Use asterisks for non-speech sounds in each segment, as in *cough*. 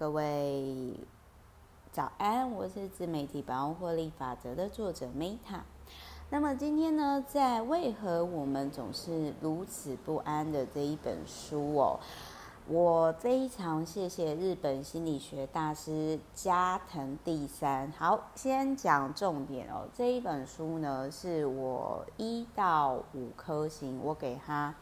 各位早安，我是自媒体百万获利法则的作者 Meta。那么今天呢，在为何我们总是如此不安的这一本书哦，我非常谢谢日本心理学大师加藤第三。好，先讲重点哦，这一本书呢是我一到五颗星，我给他。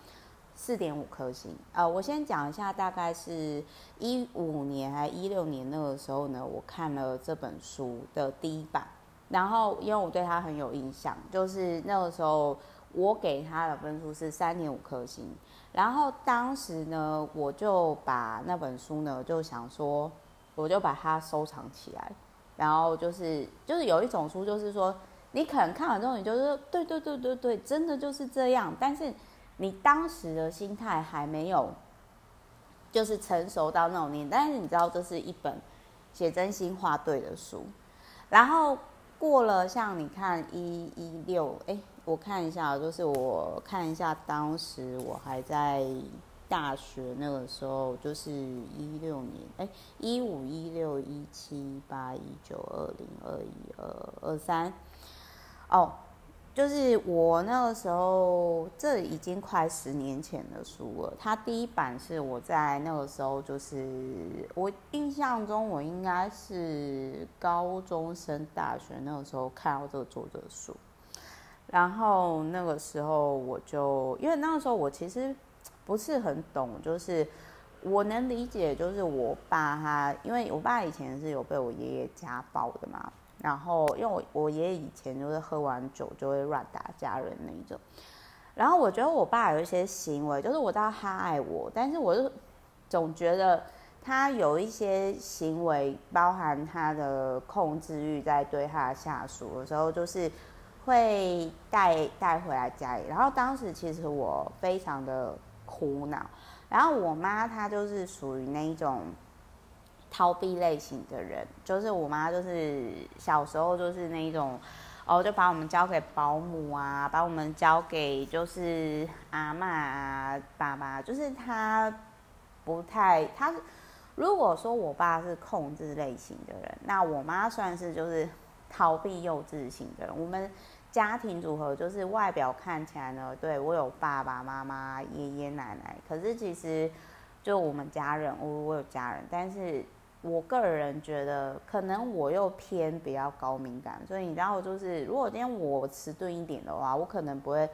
四点五颗星啊、呃！我先讲一下，大概是一五年还一六年那个时候呢，我看了这本书的第一版，然后因为我对他很有印象，就是那个时候我给他的分数是三点五颗星，然后当时呢，我就把那本书呢就想说，我就把它收藏起来，然后就是就是有一种书，就是说你可能看完之后，你就是对对对对对，真的就是这样，但是。你当时的心态还没有，就是成熟到那种年，但是你知道这是一本写真心话对的书，然后过了像你看一一六，哎，我看一下，就是我看一下当时我还在大学那个时候，就是一六年，哎，一五一六一七八一九二零二一二二三，哦。就是我那个时候，这已经快十年前的书了。它第一版是我在那个时候，就是我印象中，我应该是高中升大学那个时候看到这个作者的书。然后那个时候我就，因为那个时候我其实不是很懂，就是我能理解，就是我爸他，因为我爸以前是有被我爷爷家暴的嘛。然后，因为我我爷爷以前就是喝完酒就会乱打家人那一种，然后我觉得我爸有一些行为，就是我知道他爱我，但是我就总觉得他有一些行为，包含他的控制欲，在对他的下属的时候，就是会带带回来家里。然后当时其实我非常的苦恼，然后我妈她就是属于那一种。逃避类型的人，就是我妈，就是小时候就是那一种，哦，就把我们交给保姆啊，把我们交给就是阿嬷啊、爸爸，就是他不太他。如果说我爸是控制类型的人，那我妈算是就是逃避幼稚型的人。我们家庭组合就是外表看起来呢，对，我有爸爸妈妈、爷爷奶奶，可是其实就我们家人，我我有家人，但是。我个人觉得，可能我又偏比较高敏感，所以你知道，就是如果今天我迟钝一点的话，我可能不会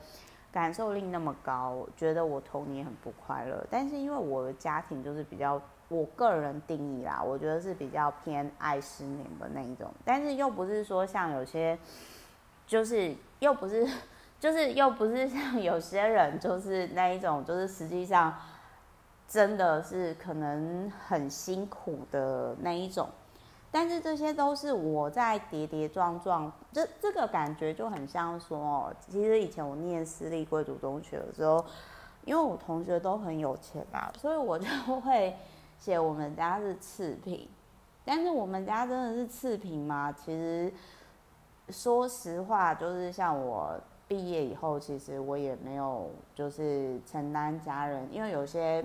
感受力那么高，觉得我童年很不快乐。但是因为我的家庭就是比较，我个人定义啦，我觉得是比较偏爱失眠的那一种，但是又不是说像有些，*laughs* 就是又不是，*laughs* 就是又不是像有些人就是那一种，就是实际上。真的是可能很辛苦的那一种，但是这些都是我在跌跌撞撞，这这个感觉就很像说，其实以前我念私立贵族中学的时候，因为我同学都很有钱嘛，*laughs* 所以我就会写我们家是次品，但是我们家真的是次品吗？其实说实话，就是像我毕业以后，其实我也没有就是承担家人，因为有些。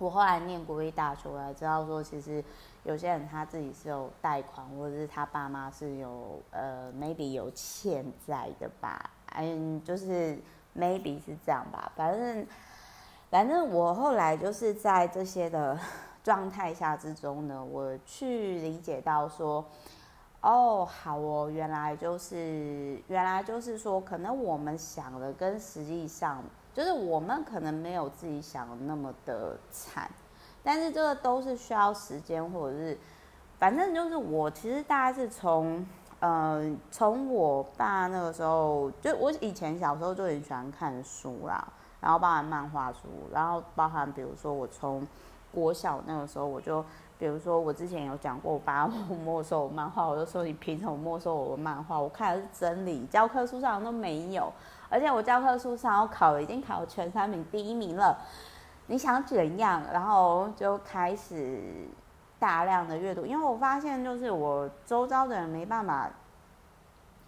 我后来念国立大学，我才知道说，其实有些人他自己是有贷款，或者是他爸妈是有呃，maybe 有欠债的吧，嗯，就是 maybe 是这样吧。反正反正我后来就是在这些的 *laughs* 状态下之中呢，我去理解到说，哦，好哦，原来就是原来就是说，可能我们想的跟实际上。就是我们可能没有自己想的那么的惨，但是这个都是需要时间，或者是反正就是我其实大概是从呃从我爸那个时候，就我以前小时候就很喜欢看书啦，然后包含漫画书，然后包含比如说我从国小那个时候我就，比如说我之前有讲过我爸 *laughs* 没收我漫画，我就说你凭什么没收我的漫画？我看的是真理，教科书上都没有。而且我教科书上我考已经考全三名第一名了，你想怎样？然后就开始大量的阅读，因为我发现就是我周遭的人没办法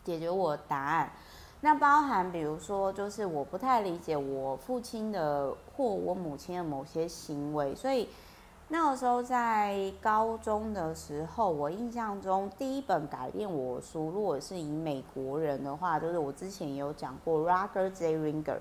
解决我答案。那包含比如说，就是我不太理解我父亲的或我母亲的某些行为，所以那个时候在高中的时候，我印象中第一本改变我书，如果是以美国人的话，就是我之前有讲过 Roger J. Ringer。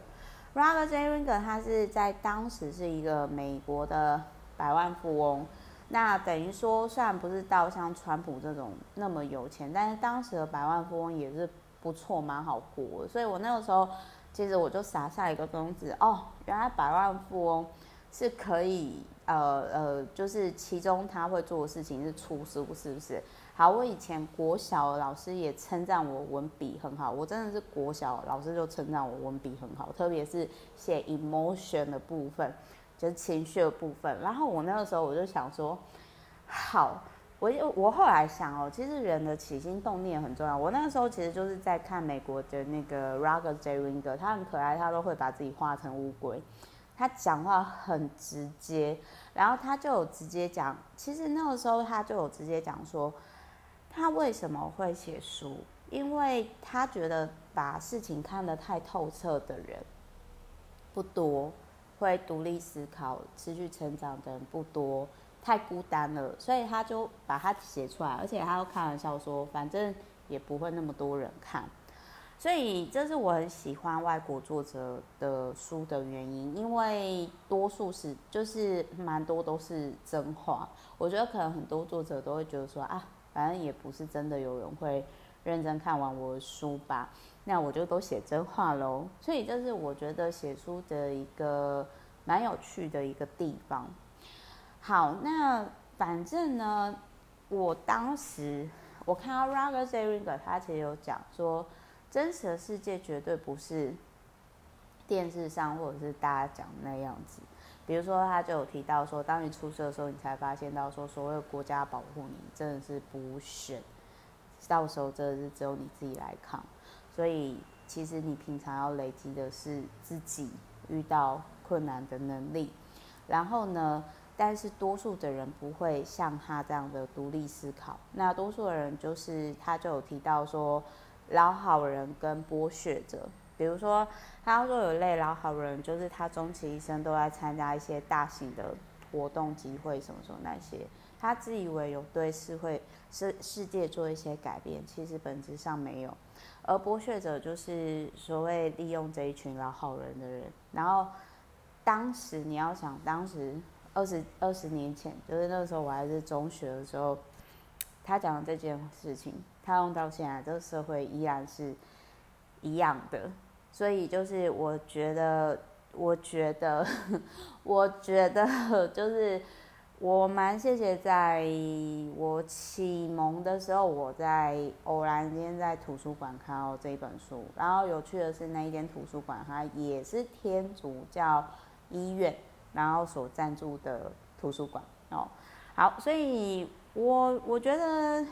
Roger J. Ringer 他是在当时是一个美国的百万富翁。那等于说，虽然不是到像川普这种那么有钱，但是当时的百万富翁也是不错，蛮好过。所以我那个时候，其实我就撒下一个种子，哦，原来百万富翁是可以。呃呃，就是其中他会做的事情是出书，是不是？好，我以前国小老师也称赞我文笔很好，我真的是国小老师就称赞我文笔很好，特别是写 emotion 的部分，就是情绪的部分。然后我那个时候我就想说，好，我我后来想哦，其实人的起心动念很重要。我那个时候其实就是在看美国的那个 Roger J. Ringer，他很可爱，他都会把自己画成乌龟。他讲话很直接，然后他就有直接讲，其实那个时候他就有直接讲说，他为什么会写书，因为他觉得把事情看得太透彻的人不多，会独立思考、持续成长的人不多，太孤单了，所以他就把它写出来，而且他又开玩笑说，反正也不会那么多人看。所以这是我很喜欢外国作者的书的原因，因为多数是就是蛮多都是真话。我觉得可能很多作者都会觉得说啊，反正也不是真的有人会认真看完我的书吧，那我就都写真话喽。所以这是我觉得写书的一个蛮有趣的一个地方。好，那反正呢，我当时我看到 Roger J. Ringer 他其实有讲说。真实的世界绝对不是电视上或者是大家讲那样子。比如说，他就有提到说，当你出事的时候，你才发现到说，所谓国家保护你真的是不选，到时候真的是只有你自己来扛。所以，其实你平常要累积的是自己遇到困难的能力。然后呢，但是多数的人不会像他这样的独立思考。那多数的人就是，他就有提到说。老好人跟剥削者，比如说，他说有一类老好人，就是他终其一生都在参加一些大型的活动、集会什么什么那些，他自以为有对社会、世世界做一些改变，其实本质上没有。而剥削者就是所谓利用这一群老好人的人。然后，当时你要想，当时二十二十年前，就是那个时候我还是中学的时候，他讲的这件事情。他用到现在，这个社会依然是一样的，所以就是我觉得，我觉得，*laughs* 我觉得就是我蛮谢谢，在我启蒙的时候，我在偶然间在图书馆看到这一本书，然后有趣的是那一间图书馆它也是天主教医院，然后所赞助的图书馆哦。好，所以我我觉得。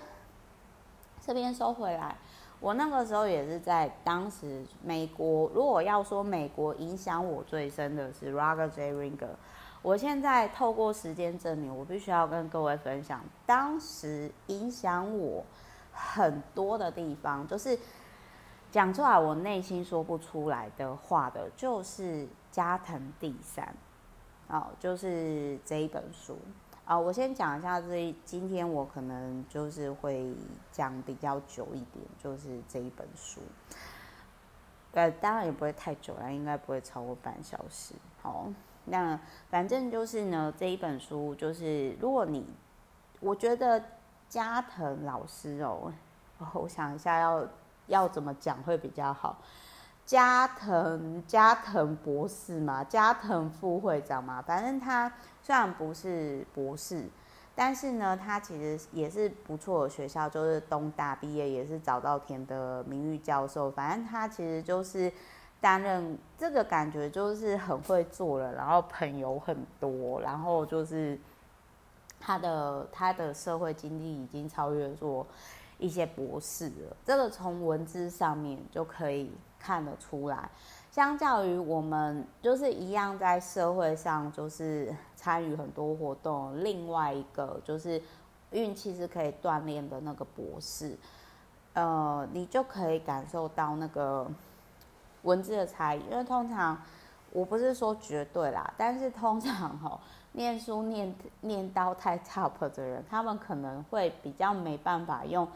这边收回来，我那个时候也是在当时美国。如果要说美国影响我最深的是 Roger J. Ringer，我现在透过时间证明，我必须要跟各位分享，当时影响我很多的地方，就是讲出来我内心说不出来的话的，就是加藤第三，哦，就是这一本书。啊，我先讲一下这，今天我可能就是会讲比较久一点，就是这一本书。呃，当然也不会太久了，应该不会超过半小时。好，那反正就是呢，这一本书就是，如果你，我觉得加藤老师哦，*laughs* 我想一下要要怎么讲会比较好。加藤加藤博士嘛，加藤副会长嘛，反正他。虽然不是博士，但是呢，他其实也是不错的学校，就是东大毕业，也是早稻田的名誉教授。反正他其实就是担任这个感觉，就是很会做了，然后朋友很多，然后就是他的他的社会经历已经超越做一些博士了。这个从文字上面就可以看得出来。相较于我们就是一样在社会上就是参与很多活动，另外一个就是运气是可以锻炼的那个博士，呃，你就可以感受到那个文字的差异。因为通常我不是说绝对啦，但是通常哦，念书念念到太 top 的人，他们可能会比较没办法用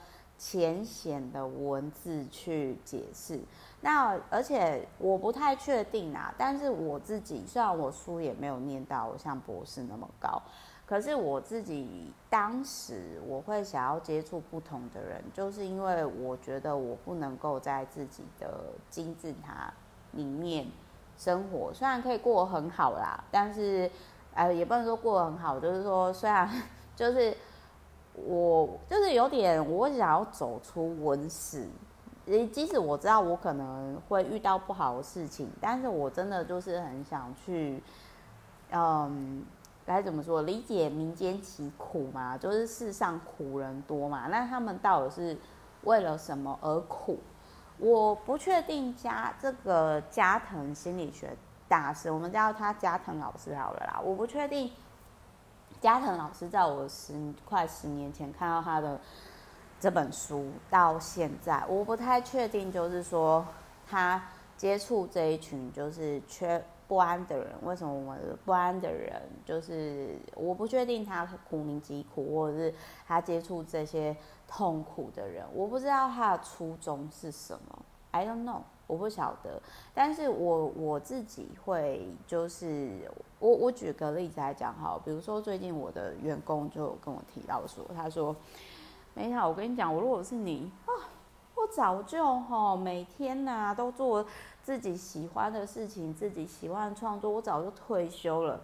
浅显的文字去解释。那而且我不太确定啊，但是我自己虽然我书也没有念到像博士那么高，可是我自己当时我会想要接触不同的人，就是因为我觉得我不能够在自己的金字塔里面。生活虽然可以过得很好啦，但是，呃，也不能说过得很好，就是说，虽然 *laughs* 就是我就是有点，我想要走出温室，即使我知道我可能会遇到不好的事情，但是我真的就是很想去，嗯，该怎么说，理解民间疾苦嘛，就是世上苦人多嘛，那他们到底是为了什么而苦？我不确定加这个加藤心理学大师，我们叫他加藤老师好了啦。我不确定加藤老师在我十快十年前看到他的这本书到现在，我不太确定，就是说他接触这一群就是缺不安的人，为什么我们不安的人就是我不确定他苦民疾苦，或者是他接触这些。痛苦的人，我不知道他的初衷是什么，I don't know，我不晓得。但是我我自己会，就是我我举个例子来讲哈，比如说最近我的员工就跟我提到说，他说，美好，我跟你讲，我如果是你啊，我早就哈每天呐、都做自己喜欢的事情，自己喜欢的创作，我早就退休了。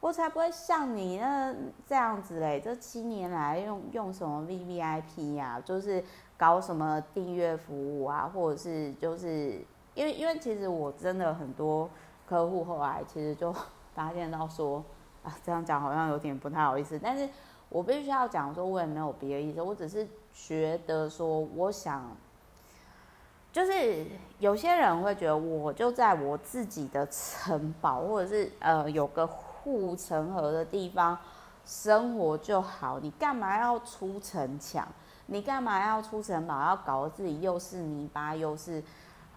我才不会像你那这样子嘞！这七年来用用什么 VVIP 呀、就是搞什么订阅服务啊，或者是就是因为因为其实我真的很多客户后来其实就发现到说啊，这样讲好像有点不太好意思，但是我必须要讲说，我也没有别的意思，我只是觉得说，我想就是有些人会觉得我就在我自己的城堡，或者是呃有个。护城河的地方生活就好，你干嘛要出城墙？你干嘛要出城堡？要搞得自己又是泥巴又是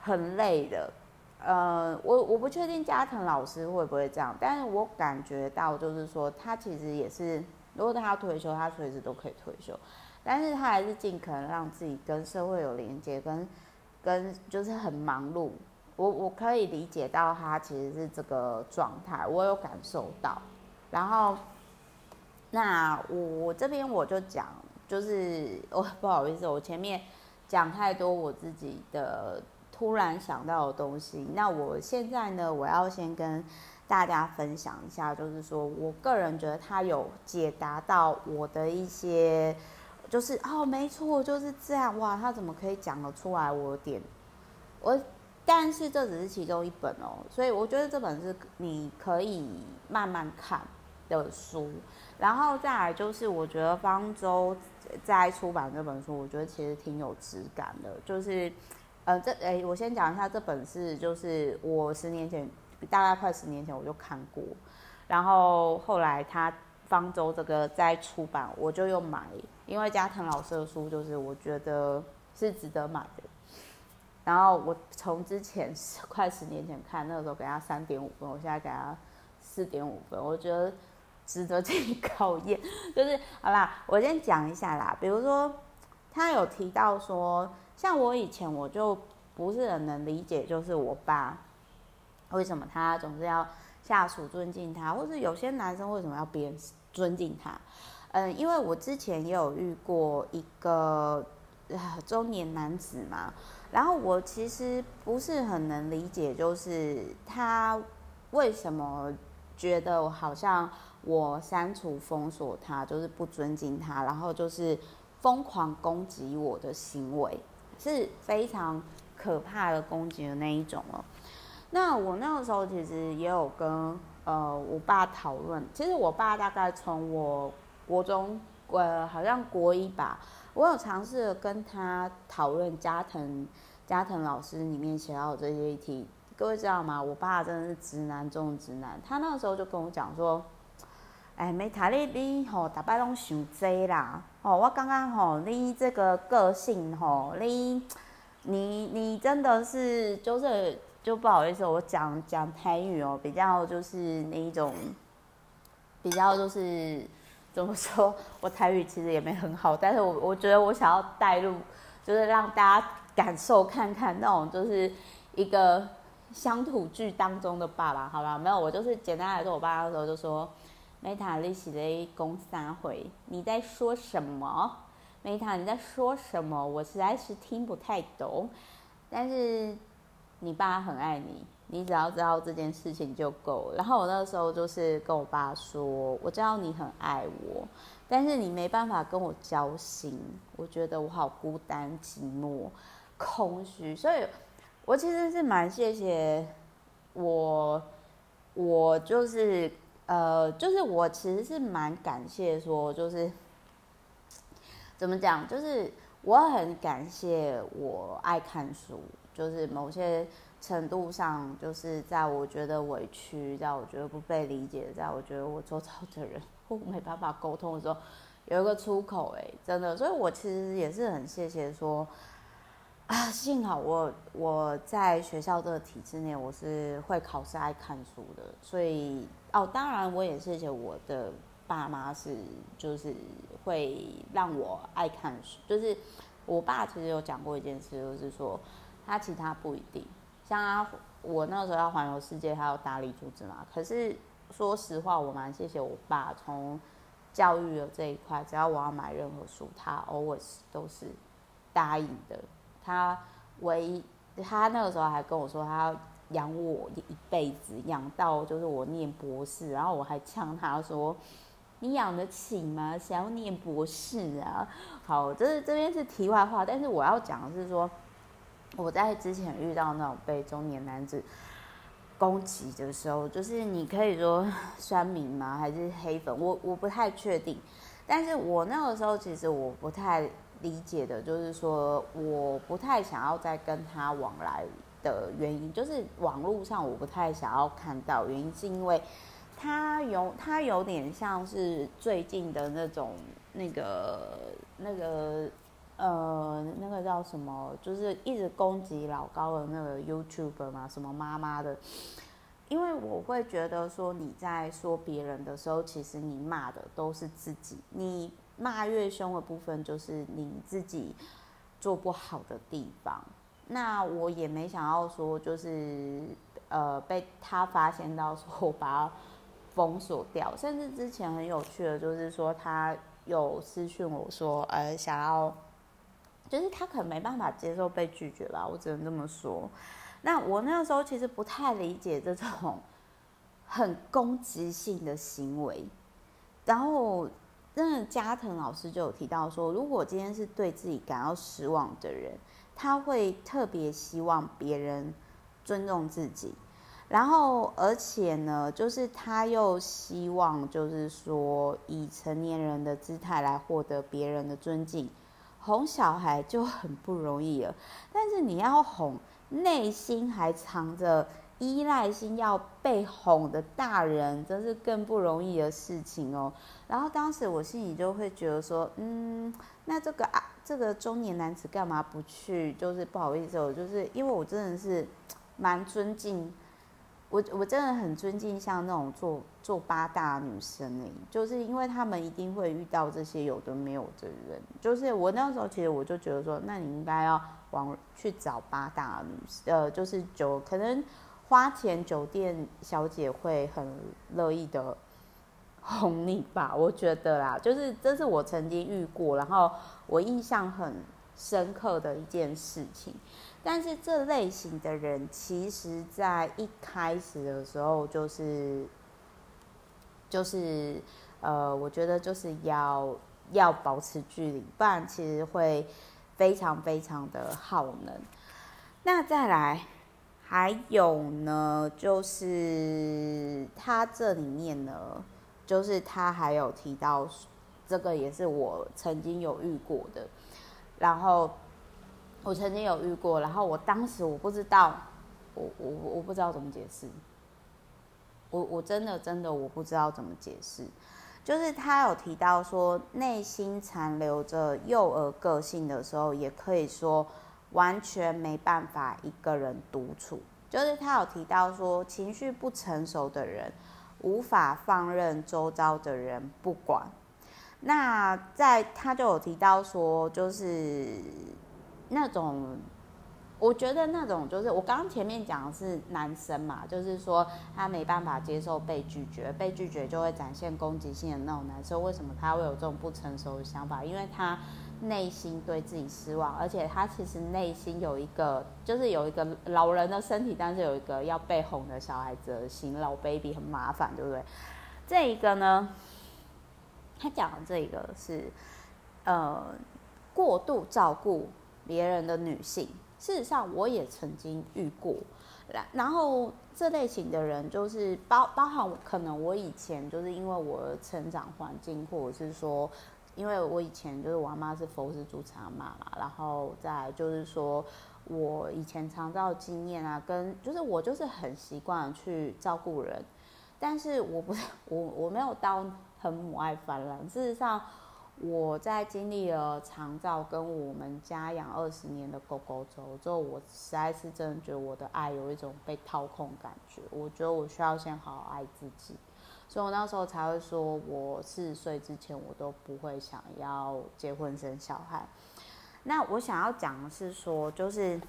很累的。呃，我我不确定加藤老师会不会这样，但是我感觉到就是说，他其实也是，如果他要退休，他随时都可以退休，但是他还是尽可能让自己跟社会有连接，跟跟就是很忙碌。我我可以理解到他其实是这个状态，我有感受到。然后，那我我这边我就讲，就是我不好意思，我前面讲太多我自己的突然想到的东西。那我现在呢，我要先跟大家分享一下，就是说我个人觉得他有解答到我的一些，就是哦，没错，就是这样哇，他怎么可以讲得出来？我点我。但是这只是其中一本哦，所以我觉得这本是你可以慢慢看的书。然后再来就是，我觉得方舟在出版这本书，我觉得其实挺有质感的。就是，呃，这诶，我先讲一下这本是，就是我十年前，大概快十年前我就看过，然后后来他方舟这个在出版，我就又买，因为加藤老师的书就是我觉得是值得买的。然后我从之前快十年前看，那个时候给他三点五分，我现在给他四点五分，我觉得值得这一考验。*laughs* 就是好啦，我先讲一下啦。比如说，他有提到说，像我以前我就不是很能理解，就是我爸为什么他总是要下属尊敬他，或是有些男生为什么要别人尊敬他？嗯，因为我之前也有遇过一个中年男子嘛。然后我其实不是很能理解，就是他为什么觉得我好像我删除封锁他，就是不尊敬他，然后就是疯狂攻击我的行为，是非常可怕的攻击的那一种哦。那我那个时候其实也有跟呃我爸讨论，其实我爸大概从我国中呃好像国一吧。我有尝试跟他讨论加藤加藤老师里面写到的这些议题，各位知道吗？我爸真的是直男中的直男，他那个时候就跟我讲说：“哎，美塔丽你吼，大摆拢想多啦，哦，我刚刚吼你这个个性吼，你你你真的是就是就不好意思，我讲讲台语哦，比较就是那一种，比较就是怎么说，我台语其实也没很好，但是我我觉得我想要带入，就是让大家感受看看那种就是一个乡土剧当中的爸爸，好吧？没有，我就是简单来说，我爸那时候就说。梅塔利西的公三回，你在说什么？梅塔，你在说什么？我实在是听不太懂。但是你爸很爱你，你只要知道这件事情就够了。然后我那时候就是跟我爸说，我知道你很爱我，但是你没办法跟我交心。我觉得我好孤单、寂寞、空虚，所以我其实是蛮谢谢我，我就是。呃，就是我其实是蛮感谢说，就是怎么讲，就是我很感谢我爱看书，就是某些程度上，就是在我觉得委屈，在我觉得不被理解，在我觉得我周遭的人我没办法沟通的时候，有一个出口，哎，真的，所以我其实也是很谢谢说。啊，幸好我我在学校这个体制内，我是会考试、爱看书的，所以哦，当然我也谢谢我的爸妈是就是会让我爱看书，就是我爸其实有讲过一件事，就是说他其他不一定，像他我那个时候要环游世界，他要大力阻止嘛。可是说实话，我蛮谢谢我爸从教育的这一块，只要我要买任何书，他 always 都是答应的。他唯一，他那个时候还跟我说，他养我一辈子，养到就是我念博士。然后我还呛他说：“你养得起吗？谁要念博士啊？”好，这是这边是题外话，但是我要讲的是说，我在之前遇到那种被中年男子攻击的时候，就是你可以说酸民吗？还是黑粉？我我不太确定。但是我那个时候其实我不太。理解的就是说，我不太想要再跟他往来的原因，就是网络上我不太想要看到。原因是因为他有他有点像是最近的那种那个那个呃那个叫什么，就是一直攻击老高的那个 YouTuber 嘛，什么妈妈的。因为我会觉得说你在说别人的时候，其实你骂的都是自己，你。骂越凶的部分，就是你自己做不好的地方。那我也没想要说，就是呃被他发现到，说我把他封锁掉。甚至之前很有趣的，就是说他有私讯我说，呃，想要，就是他可能没办法接受被拒绝吧，我只能这么说。那我那个时候其实不太理解这种很攻击性的行为，然后。那个加藤老师就有提到说，如果今天是对自己感到失望的人，他会特别希望别人尊重自己，然后而且呢，就是他又希望就是说以成年人的姿态来获得别人的尊敬，哄小孩就很不容易了，但是你要哄内心还藏着。依赖性要被哄的大人，真是更不容易的事情哦。然后当时我心里就会觉得说，嗯，那这个啊，这个中年男子干嘛不去？就是不好意思，我就是因为我真的是蛮尊敬，我我真的很尊敬像那种做做八大女生哎，就是因为他们一定会遇到这些有的没有的人。就是我那时候其实我就觉得说，那你应该要往去找八大女，呃，就是就可能。花钱酒店小姐会很乐意的哄你吧，*laughs* 我觉得啦，就是这是我曾经遇过，然后我印象很深刻的一件事情。但是这类型的人，其实在一开始的时候，就是就是呃，我觉得就是要要保持距离，不然其实会非常非常的耗能。那再来。还有呢，就是他这里面呢，就是他还有提到，这个也是我曾经有遇过的。然后我曾经有遇过，然后我当时我不知道，我我我不知道怎么解释。我我真的真的我不知道怎么解释。就是他有提到说，内心残留着幼儿个性的时候，也可以说。完全没办法一个人独处，就是他有提到说，情绪不成熟的人无法放任周遭的人不管。那在他就有提到说，就是那种。我觉得那种就是我刚刚前面讲的是男生嘛，就是说他没办法接受被拒绝，被拒绝就会展现攻击性的那种男生。为什么他会有这种不成熟的想法？因为他内心对自己失望，而且他其实内心有一个，就是有一个老人的身体，但是有一个要被哄的小孩子的心，老 baby 很麻烦，对不对？这一个呢，他讲的这个是呃过度照顾别人的女性。事实上，我也曾经遇过，然然后这类型的人就是包包含可能我以前就是因为我成长环境，或者是说，因为我以前就是我妈是佛事主持妈嘛，然后再就是说我以前长照经验啊，跟就是我就是很习惯去照顾人，但是我不是我我没有到很母爱泛滥，事实上。我在经历了长照跟我们家养二十年的狗狗之后之后，我实在是真的觉得我的爱有一种被掏空感觉。我觉得我需要先好好爱自己，所以我那时候才会说，我四十岁之前我都不会想要结婚生小孩。那我想要讲的是说，就是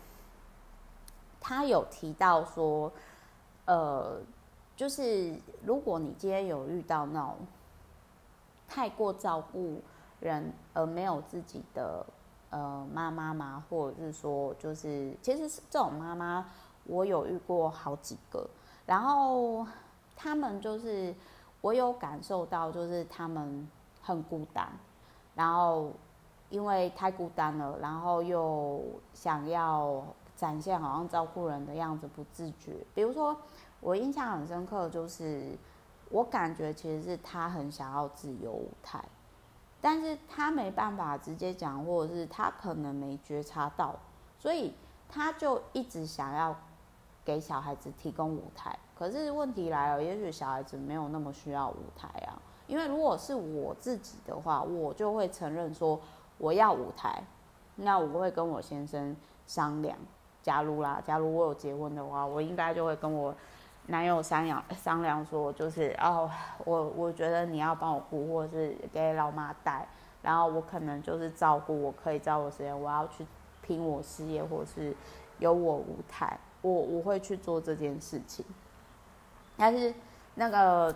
他有提到说，呃，就是如果你今天有遇到那种太过照顾。人而没有自己的呃妈妈嘛，或者是说，就是其实是这种妈妈，我有遇过好几个，然后他们就是我有感受到，就是他们很孤单，然后因为太孤单了，然后又想要展现好像照顾人的样子，不自觉。比如说，我印象很深刻，就是我感觉其实是他很想要自由舞台。但是他没办法直接讲，或者是他可能没觉察到，所以他就一直想要给小孩子提供舞台。可是问题来了，也许小孩子没有那么需要舞台啊。因为如果是我自己的话，我就会承认说我要舞台，那我会跟我先生商量。假如啦，假如我有结婚的话，我应该就会跟我。男友商量商量说，就是哦，我我觉得你要帮我顾，或是给老妈带，然后我可能就是照顾，我可以照顾时间，我要去拼我事业，或是有我舞台，我我会去做这件事情。但是那个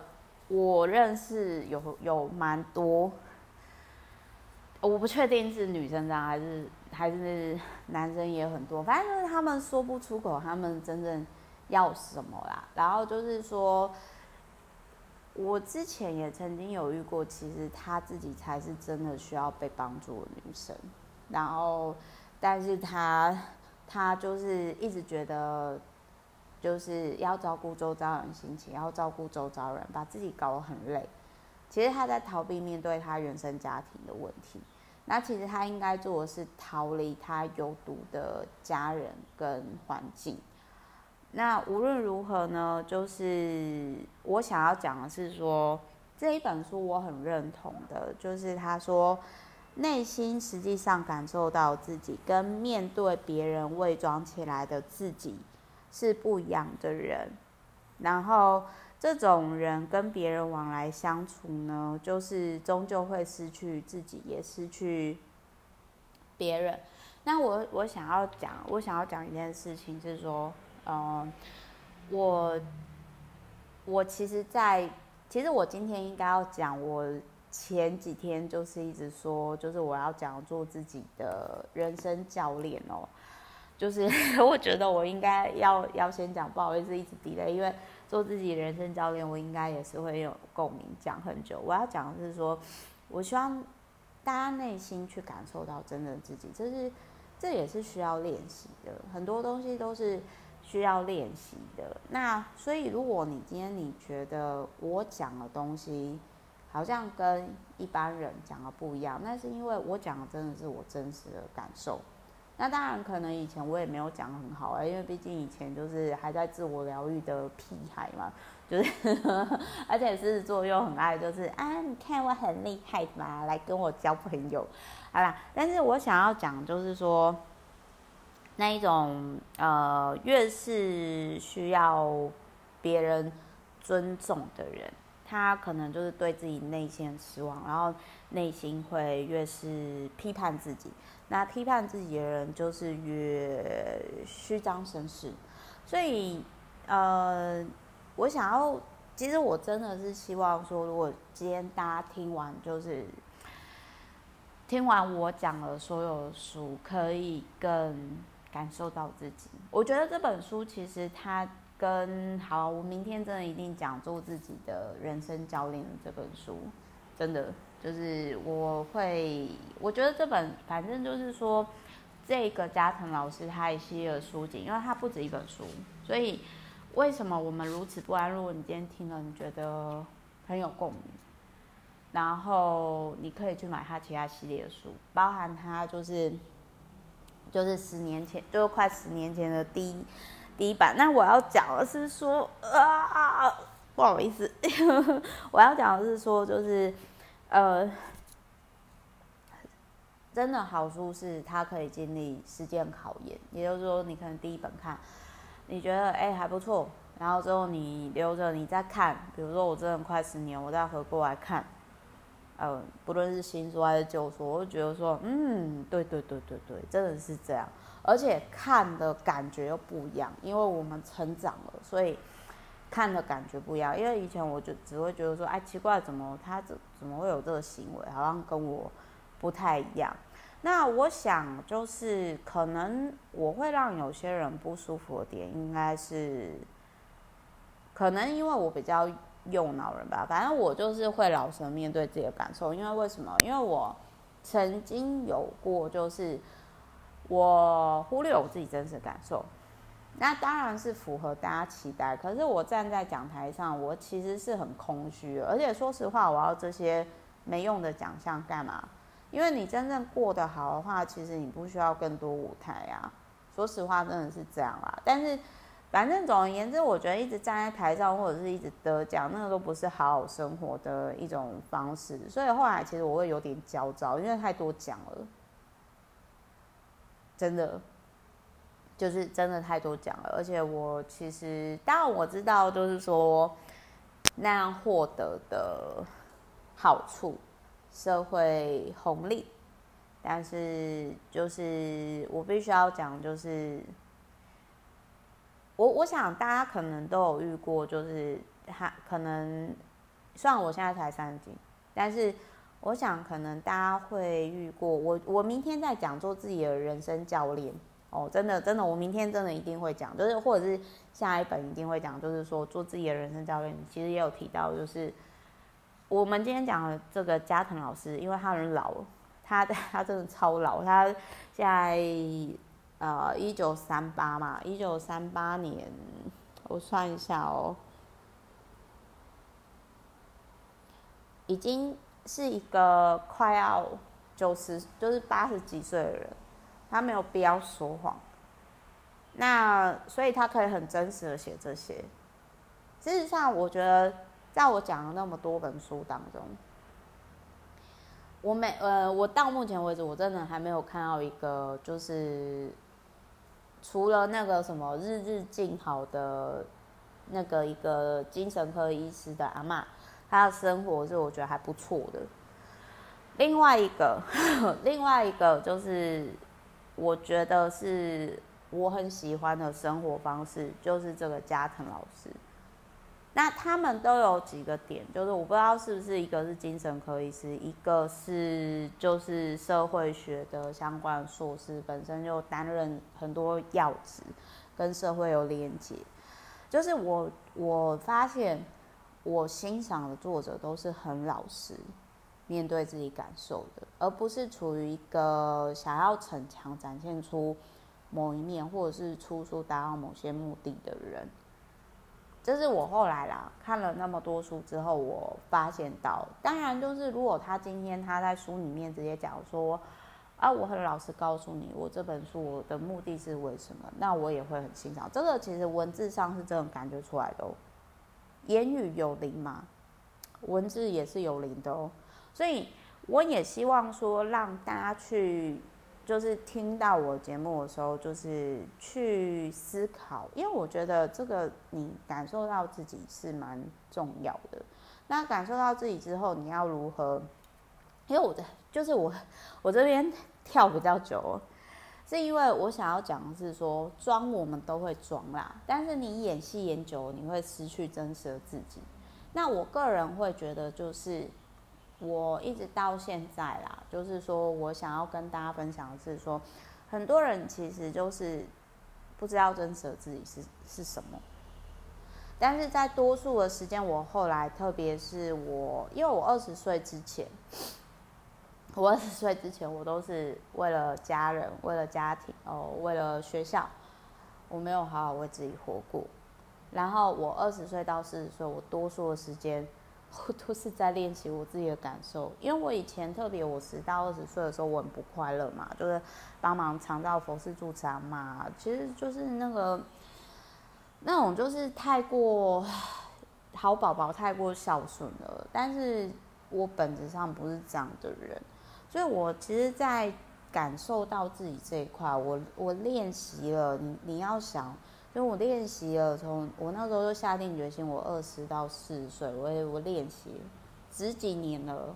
我认识有有蛮多，我不确定是女生这样还是还是男生也很多，反正就是他们说不出口，他们真正。要什么啦？然后就是说，我之前也曾经有遇过，其实她自己才是真的需要被帮助的女生。然后，但是她他就是一直觉得，就是要照顾周遭人心情，要照顾周遭人，把自己搞得很累。其实他在逃避面对他原生家庭的问题。那其实他应该做的是逃离他有毒的家人跟环境。那无论如何呢，就是我想要讲的是说，这一本书我很认同的，就是他说，内心实际上感受到自己跟面对别人伪装起来的自己是不一样的人，然后这种人跟别人往来相处呢，就是终究会失去自己，也失去别人。那我我想要讲，我想要讲一件事情是说。嗯，我我其实，在其实我今天应该要讲，我前几天就是一直说，就是我要讲做自己的人生教练哦，就是 *laughs* 我觉得我应该要要先讲，不好意思一直 delay，因为做自己人生教练，我应该也是会有共鸣，讲很久。我要讲的是说，我希望大家内心去感受到真的自己，这是这也是需要练习的，很多东西都是。需要练习的。那所以，如果你今天你觉得我讲的东西好像跟一般人讲的不一样，那是因为我讲的真的是我真实的感受。那当然，可能以前我也没有讲很好啊，因为毕竟以前就是还在自我疗愈的屁孩嘛，*laughs* 就是而且狮子座又很爱就是啊，你看我很厉害嘛，来跟我交朋友，好啦。但是我想要讲就是说。那一种呃，越是需要别人尊重的人，他可能就是对自己内心失望，然后内心会越是批判自己。那批判自己的人，就是越虚张声势。所以，呃，我想要，其实我真的是希望说，如果今天大家听完，就是听完我讲的所有的书，可以更感受到自己。我觉得这本书其实它跟好，我明天真的一定讲做自己的人生教练这本书，真的。就是我会，我觉得这本反正就是说，这个加藤老师他一系列书籍，因为他不止一本书，所以为什么我们如此不安？如果你今天听了，你觉得很有共鸣，然后你可以去买他其他系列的书，包含他就是就是十年前，就是快十年前的第一第一版。那我要讲的是说啊，不好意思，*laughs* 我要讲的是说就是。呃，真的好书是它可以经历时间考验，也就是说，你可能第一本看，你觉得哎还不错，然后之后你留着你再看，比如说我真的快十年，我再回过来看，呃，不论是新书还是旧书，我就觉得说，嗯，对对对对对，真的是这样，而且看的感觉又不一样，因为我们成长了，所以。看的感觉不一样，因为以前我就只会觉得说，哎，奇怪，怎么他怎怎么会有这个行为，好像跟我不太一样。那我想就是可能我会让有些人不舒服的点，应该是可能因为我比较用脑人吧。反正我就是会老实面对自己的感受，因为为什么？因为我曾经有过，就是我忽略我自己真实感受。那当然是符合大家期待，可是我站在讲台上，我其实是很空虚，而且说实话，我要这些没用的奖项干嘛？因为你真正过得好的话，其实你不需要更多舞台啊。说实话，真的是这样啦。但是，反正总而言之，我觉得一直站在台上或者是一直得奖，那个都不是好好生活的一种方式。所以后来其实我会有点焦躁，因为太多奖了，真的。就是真的太多奖了，而且我其实当然我知道，就是说那样获得的好处、社会红利，但是就是我必须要讲，就是我我想大家可能都有遇过，就是他可能虽然我现在才三十，但是我想可能大家会遇过。我我明天在讲做自己的人生教练。哦，真的，真的，我明天真的一定会讲，就是或者是下一本一定会讲，就是说做自己的人生教练。其实也有提到，就是我们今天讲的这个加藤老师，因为他很老，他他真的超老，他现在呃一九三八嘛，一九三八年，我算一下哦，已经是一个快要九十，就是八十几岁的人。他没有必要说谎，那所以他可以很真实的写这些。事实上，我觉得在我讲了那么多本书当中，我每呃，我到目前为止，我真的还没有看到一个就是除了那个什么日日静好的那个一个精神科医师的阿嬷，他的生活是我觉得还不错的。另外一个，*laughs* 另外一个就是。我觉得是我很喜欢的生活方式，就是这个加藤老师。那他们都有几个点，就是我不知道是不是一个是精神科医师，一个是就是社会学的相关硕士，本身就担任很多要职，跟社会有连接。就是我我发现我欣赏的作者都是很老实。面对自己感受的，而不是处于一个想要逞强展现出某一面，或者是出书达到某些目的的人。这是我后来啦看了那么多书之后，我发现到，当然就是如果他今天他在书里面直接讲说，啊，我很老实告诉你，我这本书我的目的是为什么，那我也会很欣赏。这个其实文字上是这种感觉出来的，言语有灵嘛，文字也是有灵的哦。所以我也希望说，让大家去就是听到我节目的时候，就是去思考，因为我觉得这个你感受到自己是蛮重要的。那感受到自己之后，你要如何？因为我的就是我我这边跳比较久，是因为我想要讲的是说，装我们都会装啦，但是你演戏演久，你会失去真实的自己。那我个人会觉得就是。我一直到现在啦，就是说我想要跟大家分享的是说，很多人其实就是不知道真实的自己是是什么，但是在多数的时间，我后来特别是我，因为我二十岁之前，我二十岁之前，我都是为了家人，为了家庭哦，为了学校，我没有好好为自己活过。然后我二十岁到四十岁，我多数的时间。我都是在练习我自己的感受，因为我以前特别，我十到二十岁的时候，我很不快乐嘛，就是帮忙长照佛事助长嘛，其实就是那个那种就是太过好宝宝，太过孝顺了。但是我本质上不是这样的人，所以我其实，在感受到自己这一块，我我练习了。你你要想。因为我练习了，从我那时候就下定决心，我二十到四十岁，我我练习十几年了，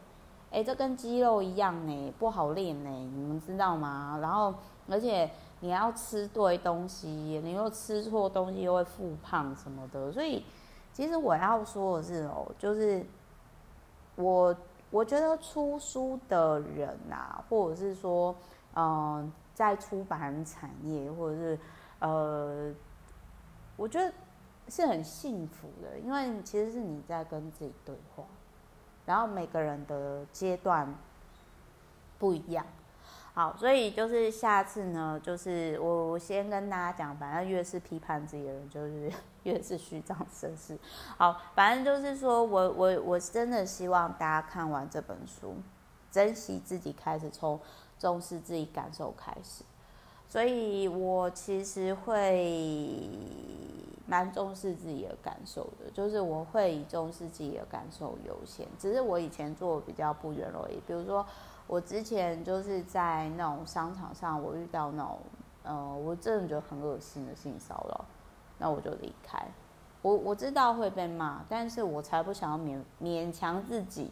哎，这跟肌肉一样呢，不好练呢，你们知道吗？然后，而且你要吃对东西，你又吃错东西又会复胖什么的，所以其实我要说的是哦，就是我我觉得出书的人啊，或者是说，嗯、在出版产业，或者是呃。我觉得是很幸福的，因为其实是你在跟自己对话，然后每个人的阶段不一样。好，所以就是下次呢，就是我先跟大家讲，反正越是批判自己的人，就是 *laughs* 越是虚张声势。好，反正就是说我我我真的希望大家看完这本书，珍惜自己，开始从重视自己感受开始。所以我其实会蛮重视自己的感受的，就是我会以重视自己的感受优先。只是我以前做比较不圆融，比如说我之前就是在那种商场上，我遇到那种，呃，我真的觉得很恶心的性骚扰，那我就离开。我我知道会被骂，但是我才不想要勉勉强自己。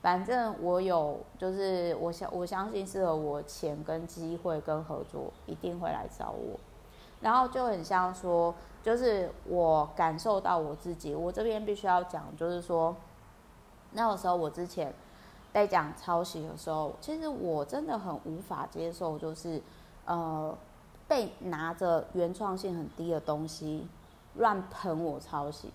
反正我有，就是我相我相信适合我钱跟机会跟合作一定会来找我，然后就很像说，就是我感受到我自己，我这边必须要讲，就是说，那个时候我之前在讲抄袭的时候，其实我真的很无法接受，就是呃被拿着原创性很低的东西乱喷我抄袭，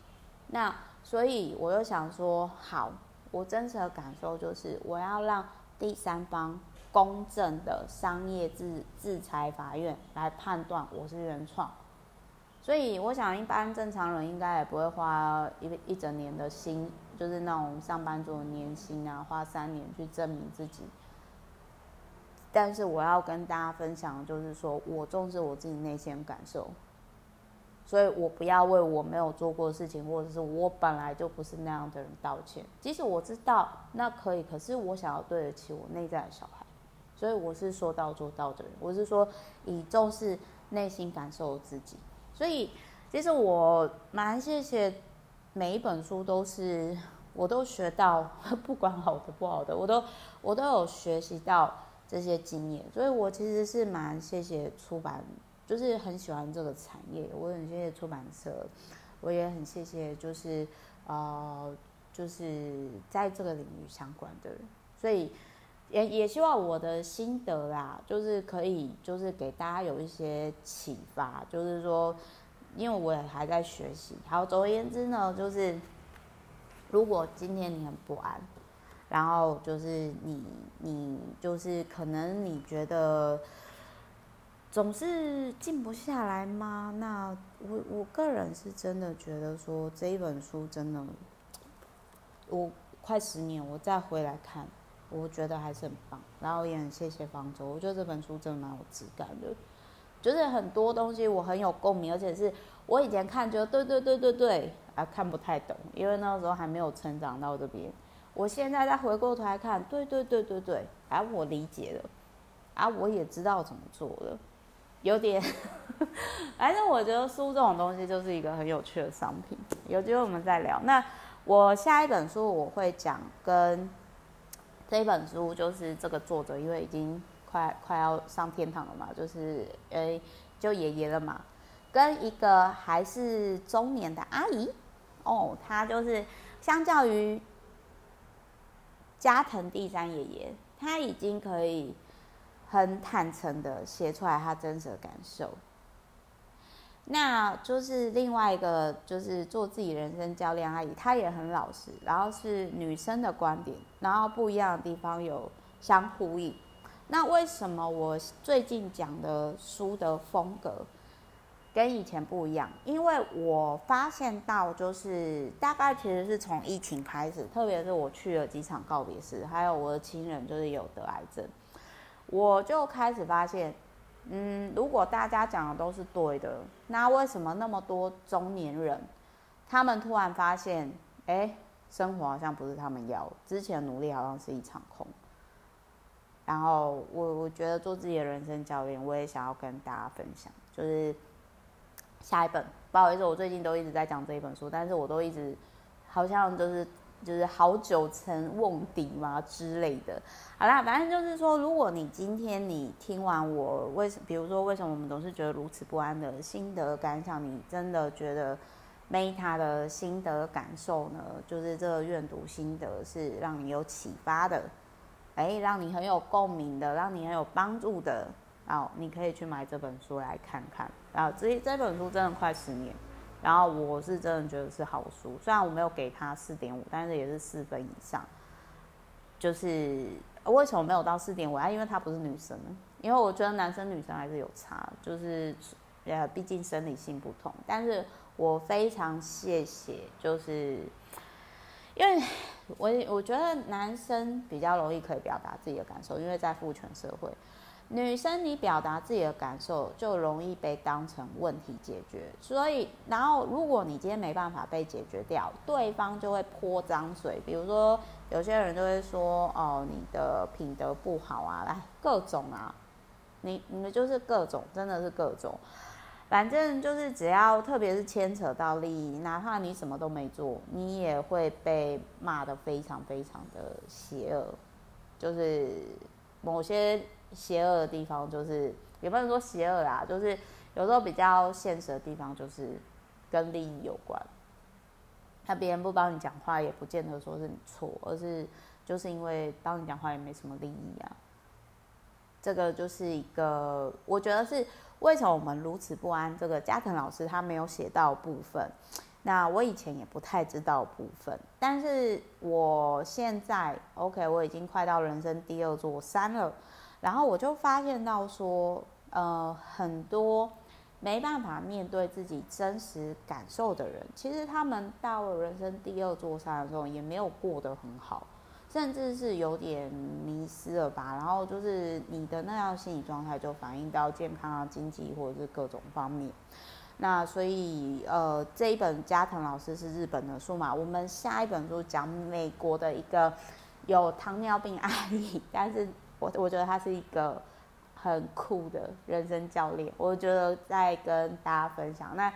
那所以我就想说好。我真实的感受就是，我要让第三方公正的商业制制裁法院来判断我是原创，所以我想一般正常人应该也不会花一一整年的心，就是那种上班族的年薪啊，花三年去证明自己。但是我要跟大家分享就是说，我重视我自己内心感受。所以我不要为我没有做过的事情，或者是我本来就不是那样的人道歉。即使我知道那可以，可是我想要对得起我内在的小孩，所以我是说到做到的人。我是说以重视内心感受自己。所以其实我蛮谢谢每一本书，都是我都学到，不管好的不好的，我都我都有学习到这些经验。所以我其实是蛮谢谢出版。就是很喜欢这个产业，我很谢谢出版社，我也很谢谢就是呃，就是在这个领域相关的人，所以也也希望我的心得啦，就是可以就是给大家有一些启发，就是说，因为我也还在学习。好，总而言之呢，就是如果今天你很不安，然后就是你你就是可能你觉得。总是静不下来吗？那我我个人是真的觉得说这一本书真的，我快十年我再回来看，我觉得还是很棒。然后也很谢谢方舟，我觉得这本书真的蛮有质感的，就是很多东西我很有共鸣，而且是我以前看觉得对对对对对啊看不太懂，因为那时候还没有成长到这边。我现在再回过头来看，对对对对对，啊我理解了。啊，我也知道怎么做了，有点。*laughs* 反正我觉得书这种东西就是一个很有趣的商品，有机会我们再聊。那我下一本书我会讲跟这一本书，就是这个作者因为已经快快要上天堂了嘛，就是诶就爷爷了嘛，跟一个还是中年的阿姨哦，他就是相较于加藤第三爷爷，他已经可以很坦诚的写出来他真实的感受。那就是另外一个，就是做自己人生教练阿姨，她也很老实，然后是女生的观点，然后不一样的地方有相呼应。那为什么我最近讲的书的风格跟以前不一样？因为我发现到，就是大概其实是从疫情开始，特别是我去了几场告别式，还有我的亲人就是有得癌症，我就开始发现。嗯，如果大家讲的都是对的，那为什么那么多中年人，他们突然发现，哎，生活好像不是他们要，之前努力好像是一场空。然后我我觉得做自己的人生教练，我也想要跟大家分享，就是下一本，不好意思，我最近都一直在讲这一本书，但是我都一直好像就是。就是好久曾瓮底嘛之类的，好啦，反正就是说，如果你今天你听完我为什，比如说为什么我们总是觉得如此不安的心得感想，你真的觉得 Meta 的心得感受呢？就是这个阅读心得是让你有启发的，哎，让你很有共鸣的，让你很有帮助的，哦，你可以去买这本书来看看。然后这这本书真的快十年。然后我是真的觉得是好书，虽然我没有给他四点五，但是也是四分以上。就是为什么没有到四点五啊？因为他不是女生，因为我觉得男生女生还是有差，就是呃，毕竟生理性不同。但是我非常谢谢，就是因为我我觉得男生比较容易可以表达自己的感受，因为在父权社会。女生，你表达自己的感受就容易被当成问题解决，所以，然后如果你今天没办法被解决掉，对方就会泼脏水。比如说，有些人就会说：“哦，你的品德不好啊，来各种啊，你你们就是各种，真的是各种。反正就是只要特别是牵扯到利益，哪怕你什么都没做，你也会被骂得非常非常的邪恶，就是某些。”邪恶的地方就是，也不能说邪恶啦，就是有时候比较现实的地方就是跟利益有关。那别人不帮你讲话，也不见得说是你错，而是就是因为帮你讲话也没什么利益啊。这个就是一个，我觉得是为什么我们如此不安。这个加藤老师他没有写到部分，那我以前也不太知道部分，但是我现在 OK，我已经快到人生第二座山了。然后我就发现到说，呃，很多没办法面对自己真实感受的人，其实他们到了人生第二座山的时候，也没有过得很好，甚至是有点迷失了吧。然后就是你的那样心理状态，就反映到健康啊、经济或者是各种方面。那所以，呃，这一本加藤老师是日本的书嘛，我们下一本书讲美国的一个有糖尿病案例，但是。我我觉得他是一个很酷的人生教练，我觉得在跟大家分享。那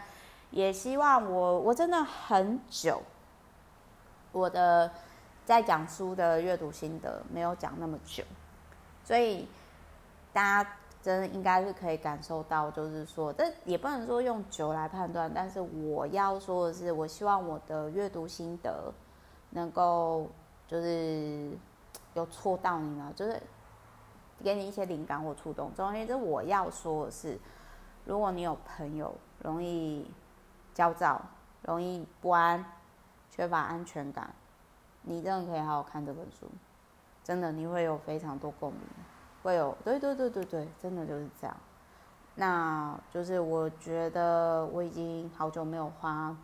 也希望我我真的很久，我的在讲书的阅读心得没有讲那么久，所以大家真的应该是可以感受到，就是说，这也不能说用久来判断，但是我要说的是，我希望我的阅读心得能够就是有戳到你呢，就是。给你一些灵感或触动。总而言之，我要说的是，如果你有朋友容易焦躁、容易不安、缺乏安全感，你真的可以好好看这本书。真的，你会有非常多共鸣，会有对对对对对，真的就是这样。那就是我觉得我已经好久没有花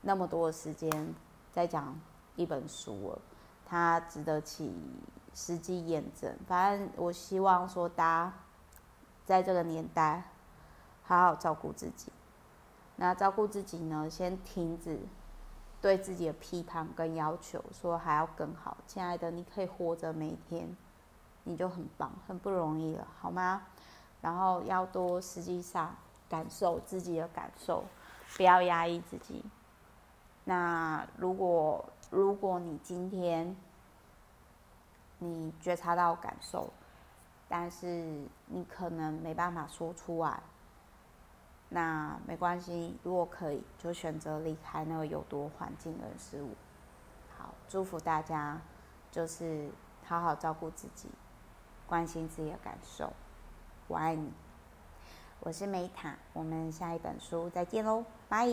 那么多的时间在讲一本书了，它值得起。实际验证，反正我希望说，大家在这个年代好好照顾自己。那照顾自己呢，先停止对自己的批判跟要求，说还要更好。亲爱的，你可以活着每一天，你就很棒，很不容易了，好吗？然后要多实际上感受自己的感受，不要压抑自己。那如果如果你今天你觉察到感受，但是你可能没办法说出来，那没关系，如果可以，就选择离开那个有毒环境人事物。好，祝福大家，就是好好照顾自己，关心自己的感受。我爱你，我是梅塔，我们下一本书再见喽，拜。